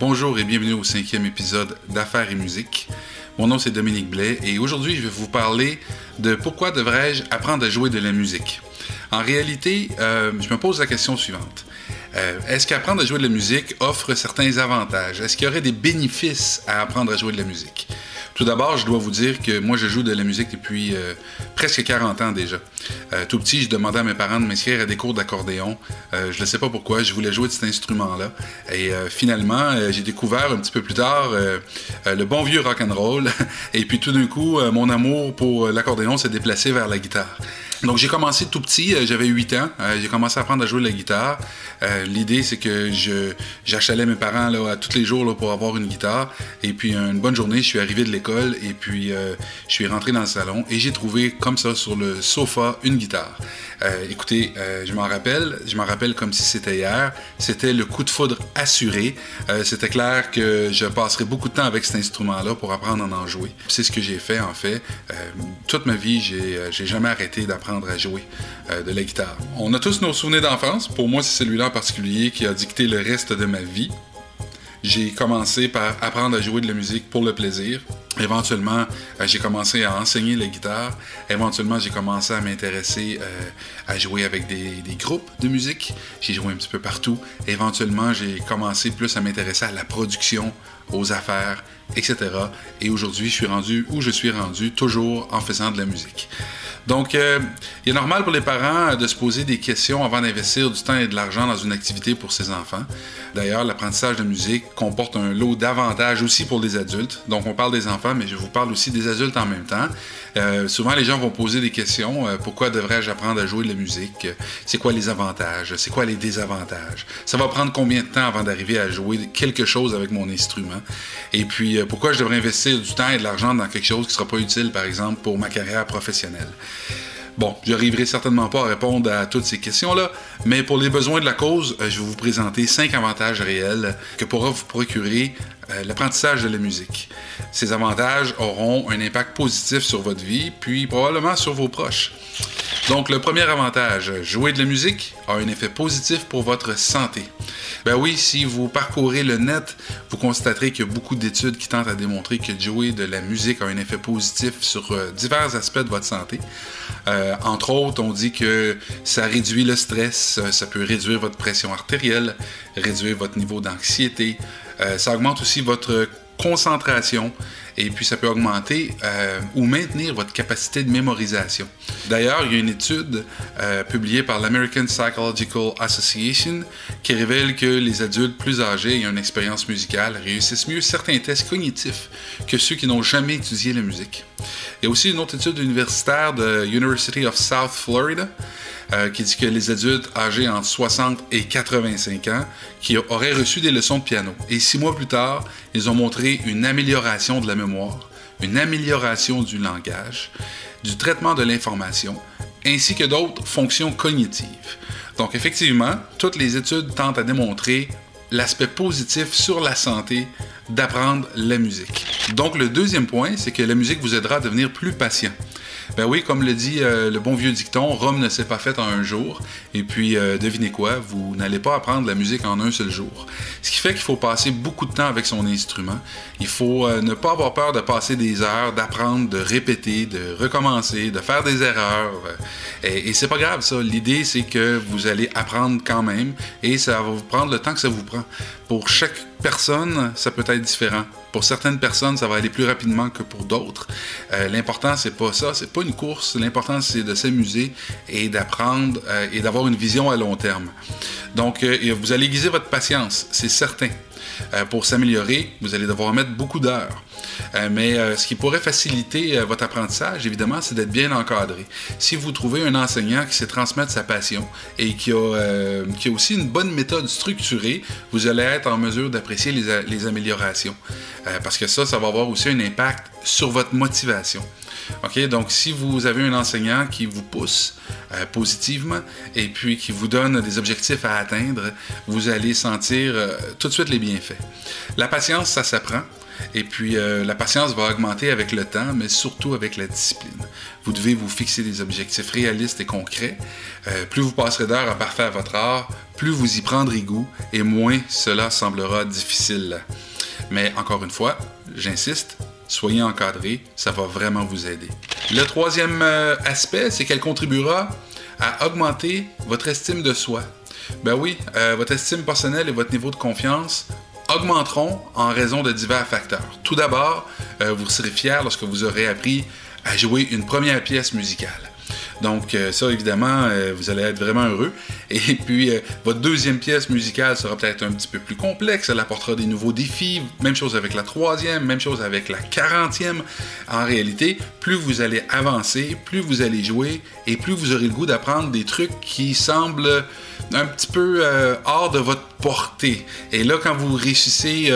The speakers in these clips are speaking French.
Bonjour et bienvenue au cinquième épisode d'Affaires et musique. Mon nom c'est Dominique Blais et aujourd'hui je vais vous parler de pourquoi devrais-je apprendre à jouer de la musique. En réalité, euh, je me pose la question suivante. Euh, est-ce qu'apprendre à jouer de la musique offre certains avantages? Est-ce qu'il y aurait des bénéfices à apprendre à jouer de la musique? Tout d'abord, je dois vous dire que moi, je joue de la musique depuis euh, presque 40 ans déjà. Euh, tout petit, je demandais à mes parents de m'inscrire à des cours d'accordéon. je ne sais pas pourquoi, je voulais jouer de cet instrument-là. Et finalement, j'ai découvert un petit peu plus tard le bon vieux rock and roll. Et puis tout d'un coup, mon amour pour l'accordéon s'est déplacé vers la guitare. Donc j'ai commencé tout petit, euh, j'avais 8 ans, euh, j'ai commencé à apprendre à jouer de la guitare. Euh, l'idée c'est que j'achalais mes parents là, à tous les jours pour avoir une guitare. Et puis une bonne journée, je suis arrivé de l'école et puis je suis rentré dans le salon et j'ai trouvé comme ça sur le sofa une guitare. écoutez, je m'en rappelle, je m'en rappelle comme si c'était hier. C'était le coup de foudre assuré. c'était clair que je passerais beaucoup de temps avec cet instrument-là pour apprendre à en jouer. C'est ce que j'ai fait en fait. toute ma vie, j'ai jamais arrêté d'apprendre à jouer euh, de la guitare. On a tous nos souvenirs d'enfance. Pour moi, c'est celui-là en particulier qui a dicté le reste de ma vie. J'ai commencé par apprendre à jouer de la musique pour le plaisir. Éventuellement, euh, j'ai commencé à enseigner la guitare. Éventuellement, j'ai commencé à m'intéresser euh, à jouer avec des, groupes de musique. J'ai joué un petit peu partout. Éventuellement, j'ai commencé plus à m'intéresser à la production, aux affaires, etc. Et aujourd'hui, je suis rendu où je suis rendu, toujours en faisant de la musique. Donc, euh, il est normal pour les parents de se poser des questions avant d'investir du temps et de l'argent dans une activité pour ses enfants. D'ailleurs, l'apprentissage de musique comporte un lot d'avantages aussi pour les adultes. Donc, on parle des enfants, mais je vous parle aussi des adultes en même temps. Euh, souvent, les gens vont poser des questions. Euh, pourquoi devrais-je apprendre à jouer de la musique? C'est quoi les avantages? C'est quoi les désavantages? Ça va prendre combien de temps avant d'arriver à jouer quelque chose avec mon instrument? Et puis, pourquoi je devrais investir du temps et de l'argent dans quelque chose qui ne sera pas utile, par exemple, pour ma carrière professionnelle? Bon, je n'arriverai certainement pas à répondre à toutes ces questions-là, mais pour les besoins de la cause, euh, je vais vous présenter cinq avantages réels que pourra vous procurer euh, l'apprentissage de la musique. Ces avantages auront un impact positif sur votre vie, puis probablement sur vos proches. Donc, le premier avantage, jouer de la musique a un effet positif pour votre santé. Ben oui, si vous parcourez le net, vous constaterez qu'il y a beaucoup d'études qui tentent à démontrer que jouer de la musique a un effet positif sur euh, divers aspects de votre santé. Euh, entre autres, on dit que ça réduit le stress, ça peut réduire votre pression artérielle, réduire votre niveau d'anxiété, ça augmente aussi votre concentration et puis ça peut augmenter euh, ou maintenir votre capacité de mémorisation. D'ailleurs, il y a une étude euh, publiée par l'American Psychological Association qui révèle que les adultes plus âgés ayant une expérience musicale réussissent mieux certains tests cognitifs que ceux qui n'ont jamais étudié la musique. Il y a aussi une autre étude universitaire de University of South Florida euh, qui dit que les adultes âgés entre 60 et 85 ans qui auraient reçu des leçons de piano. Et six mois plus tard, ils ont montré une amélioration de la mémoire, une amélioration du langage, du traitement de l'information, ainsi que d'autres fonctions cognitives. Donc effectivement, toutes les études tentent à démontrer l'aspect positif sur la santé d'apprendre la musique. Donc le deuxième point, c'est que la musique vous aidera à devenir plus patient. Ben oui, comme le dit euh, le bon vieux dicton, Rome ne s'est pas faite en un jour. Et puis, euh, devinez quoi, vous n'allez pas apprendre la musique en un seul jour. Ce qui fait qu'il faut passer beaucoup de temps avec son instrument. Il faut euh, ne pas avoir peur de passer des heures, d'apprendre, de répéter, de recommencer, de faire des erreurs. Et, et c'est pas grave, ça. L'idée, c'est que vous allez apprendre quand même et ça va vous prendre le temps que ça vous prend. Pour chaque personne, ça peut être différent. Pour certaines personnes, ça va aller plus rapidement que pour d'autres. L'important, c'est pas ça, c'est pas une course. L'important, c'est de s'amuser et d'apprendre euh, et d'avoir une vision à long terme. Donc, euh, vous allez aiguiser votre patience, c'est certain. Pour s'améliorer, vous allez devoir mettre beaucoup d'heures. Euh, mais euh, ce qui pourrait faciliter euh, votre apprentissage, évidemment, c'est d'être bien encadré. Si vous trouvez un enseignant qui sait transmettre sa passion et qui a, qui a aussi une bonne méthode structurée, vous allez être en mesure d'apprécier les, les, améliorations. parce que ça, ça va avoir aussi un impact sur votre motivation. OK? Donc, si vous avez un enseignant qui vous pousse positivement et puis qui vous donne des objectifs à atteindre, vous allez sentir tout de suite les bienfaits. La patience, ça s'apprend. Et puis, euh, la patience va augmenter avec le temps, mais surtout avec la discipline. Vous devez vous fixer des objectifs réalistes et concrets. Euh, plus vous passerez d'heures à parfaire votre art, plus vous y prendrez goût et moins cela semblera difficile. Mais encore une fois, j'insiste, soyez encadré, ça va vraiment vous aider. Le troisième euh, aspect, c'est qu'elle contribuera à augmenter votre estime de soi. Ben oui, euh, votre estime personnelle et votre niveau de confiance augmenteront en raison de divers facteurs. Tout d'abord, euh, vous serez fier lorsque vous aurez appris à jouer une première pièce musicale. Donc euh, ça, évidemment, euh, vous allez être vraiment heureux. Et puis, euh, votre deuxième pièce musicale sera peut-être un petit peu plus complexe. Elle apportera des nouveaux défis. Même chose avec la troisième, même chose avec la quarantième. En réalité, plus vous allez avancer, plus vous allez jouer et plus vous aurez le goût d'apprendre des trucs qui semblent un petit peu hors de votre portée. Et là, quand vous réussissez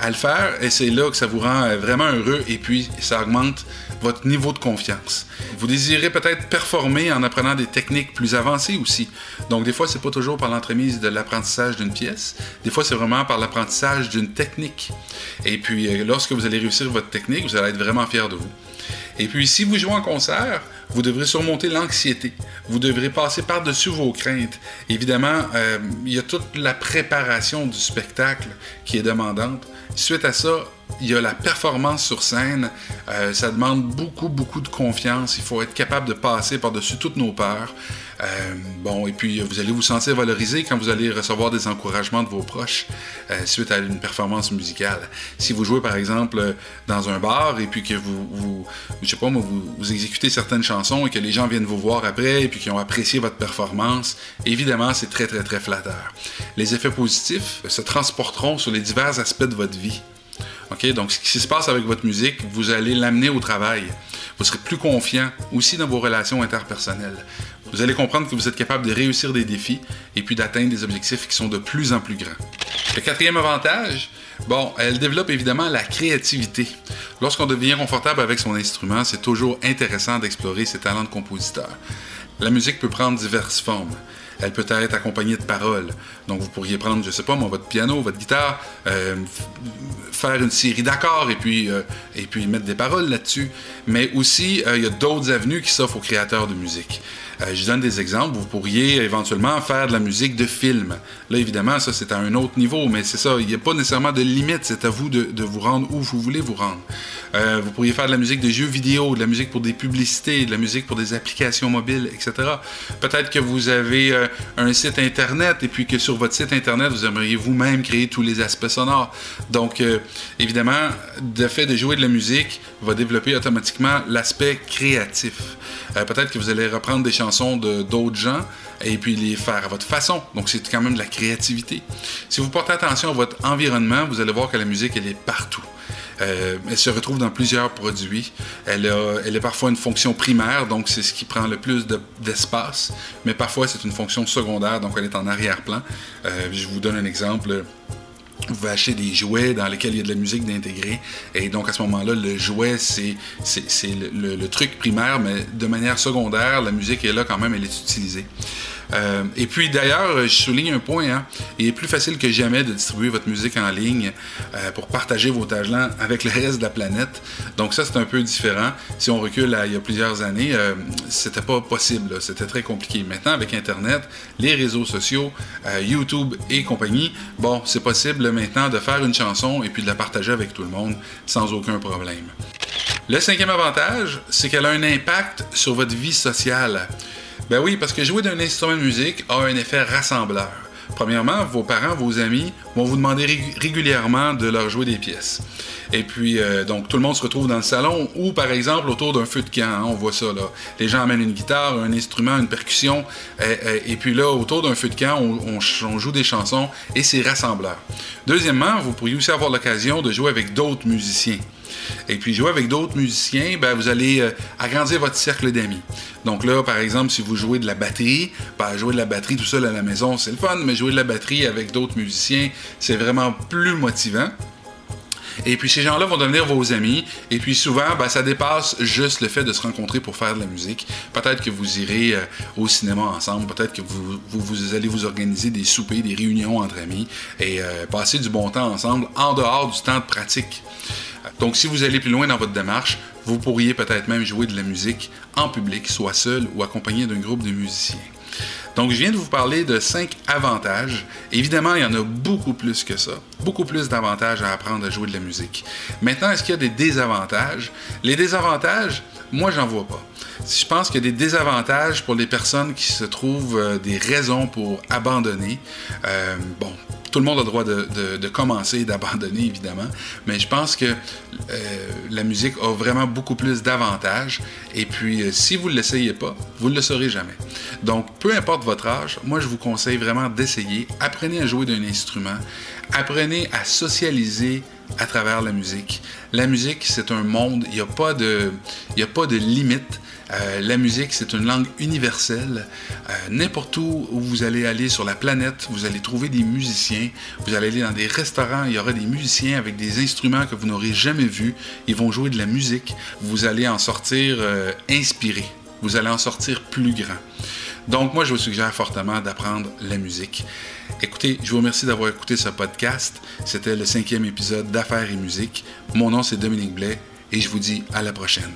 à le faire, c'est là que ça vous rend vraiment heureux et puis ça augmente votre niveau de confiance. Vous désirez peut-être performer en apprenant des techniques plus avancées aussi. Donc des fois, c'est pas toujours par l'entremise de l'apprentissage d'une pièce. Des fois, c'est vraiment par l'apprentissage d'une technique. Et puis, euh, lorsque vous allez réussir votre technique, vous allez être vraiment fier de vous. Et puis, si vous jouez en concert, vous devrez surmonter l'anxiété. Vous devrez passer par-dessus vos craintes. Évidemment, euh, il y a toute la préparation du spectacle qui est demandante. Suite à ça, il y a la performance sur scène. Euh, ça demande beaucoup, beaucoup de confiance. Il faut être capable de passer par-dessus toutes nos peurs. Euh, bon, et puis vous allez vous sentir valorisé quand vous allez recevoir des encouragements de vos proches euh, suite à une performance musicale. Si vous jouez par exemple dans un bar et puis que vous, je sais pas moi, vous, vous exécutez certaines chansons et que les gens viennent vous voir après et puis qu'ils ont apprécié votre performance, évidemment c'est très très très flatteur. Les effets positifs se transporteront sur les divers aspects de votre vie. Donc, ce qui se passe avec votre musique, vous allez l'amener au travail. Vous serez plus confiant aussi dans vos relations interpersonnelles. Vous allez comprendre que vous êtes capable de réussir des défis et puis d'atteindre des objectifs qui sont de plus en plus grands. Le quatrième avantage, bon, elle développe évidemment la créativité. Lorsqu'on devient confortable avec son instrument, c'est toujours intéressant d'explorer ses talents de compositeur. La musique peut prendre diverses formes. Elle peut être accompagnée de paroles. Donc, vous pourriez prendre, je sais pas moi, votre piano, votre guitare, euh, faire une série d'accords et puis euh, et puis mettre des paroles là-dessus. Mais aussi, euh, il y a d'autres avenues qui s'offrent aux créateurs de musique. Euh, je donne des exemples. Vous pourriez éventuellement faire de la musique de film. Là, évidemment, ça, c'est à un autre niveau, mais c'est ça. Il n'y a pas nécessairement de limite. C'est à vous de, vous rendre où vous voulez vous rendre. Euh, vous pourriez faire de la musique de jeux vidéo, de la musique pour des publicités, de la musique pour des applications mobiles, etc. Peut-être que vous avez euh, un site Internet et puis que sur votre site Internet, vous aimeriez vous-même créer tous les aspects sonores. Donc, évidemment, le fait de jouer de la musique va développer automatiquement l'aspect créatif. Peut-être que vous allez reprendre des chansons de d'autres gens et puis les faire à votre façon. Donc c'est quand même de la créativité. Si vous portez attention à votre environnement, vous allez voir que la musique, elle est partout. Euh, elle se retrouve dans plusieurs produits. Elle a, elle parfois une fonction primaire, donc c'est ce qui prend le plus d'espace, mais parfois c'est une fonction secondaire, donc elle est en arrière-plan. Euh, je vous donne un exemple vous pouvez des jouets dans lesquels il y a de la musique d'intégrer. Et donc, à ce moment-là, le jouet, c'est, c'est, le, truc primaire, mais de manière secondaire, la musique est là quand même, elle est utilisée. Euh, et puis d'ailleurs, je souligne un point, hein, il est plus facile que jamais de distribuer votre musique en ligne euh, pour partager vos talents avec le reste de la planète. Donc ça, c'est un peu différent. Si on recule à il y a plusieurs années, euh, c'était pas possible, c'était très compliqué. Maintenant, avec Internet, les réseaux sociaux, YouTube et compagnie, bon, c'est possible maintenant de faire une chanson et puis de la partager avec tout le monde sans aucun problème. Le cinquième avantage, c'est qu'elle a un impact sur votre vie sociale. Ben oui, parce que jouer d'un instrument de musique a un effet rassembleur. Premièrement, vos parents, vos amis vont vous demander régulièrement de leur jouer des pièces. Et puis, euh, donc, tout le monde se retrouve dans le salon ou, par exemple, autour d'un feu de camp. Hein, on voit ça, là. Les gens amènent une guitare, un instrument, une percussion. Et puis là, autour d'un feu de camp, on joue des chansons et c'est rassembleur. Deuxièmement, vous pourriez aussi avoir l'occasion de jouer avec d'autres musiciens. Et puis jouer avec d'autres musiciens, ben, vous allez euh, agrandir votre cercle d'amis. Donc là, par exemple, si vous jouez de la batterie, ben, jouer de la batterie tout seul à la maison, c'est le fun, mais jouer de la batterie avec d'autres musiciens, c'est vraiment plus motivant. Et puis ces gens-là vont devenir vos amis. Et puis souvent, ben, ça dépasse juste le fait de se rencontrer pour faire de la musique. Peut-être que vous irez euh, au cinéma ensemble. Peut-être que vous, allez vous organiser des soupers, des réunions entre amis et euh, passer du bon temps ensemble en dehors du temps de pratique. Donc si vous allez plus loin dans votre démarche, vous pourriez peut-être même jouer de la musique en public, soit seul ou accompagné d'un groupe de musiciens. Donc, je viens de vous parler de cinq avantages. Évidemment, il y en a beaucoup plus que ça. Beaucoup plus d'avantages à apprendre à jouer de la musique. Maintenant, est-ce qu'il y a des désavantages? Les désavantages, moi, j'en vois pas. Je pense qu'il y a des désavantages pour les personnes qui se trouvent euh, des raisons pour abandonner. Euh, bon, tout le monde a le droit de, commencer et d'abandonner, évidemment, mais je pense que euh, la musique a vraiment beaucoup plus d'avantages. Et puis, euh, si vous ne l'essayez pas, vous ne le saurez jamais. Donc, peu importe votre âge, moi, je vous conseille vraiment d'essayer. Apprenez à jouer d'un instrument. Apprenez à socialiser à travers la musique. La musique, c'est un monde, il n'y a, pas de, de limite. Euh, la musique, c'est une langue universelle. Euh, n'importe où où vous allez aller sur la planète, vous allez trouver des musiciens. Vous allez aller dans des restaurants, il y aura des musiciens avec des instruments que vous n'aurez jamais vus. Ils vont jouer de la musique. Vous allez en sortir euh, inspiré. Vous allez en sortir plus grand. Donc, moi, je vous suggère fortement d'apprendre la musique. Écoutez, je vous remercie d'avoir écouté ce podcast. C'était le cinquième épisode d'Affaires et musique. Mon nom, c'est Dominique Blais et je vous dis à la prochaine.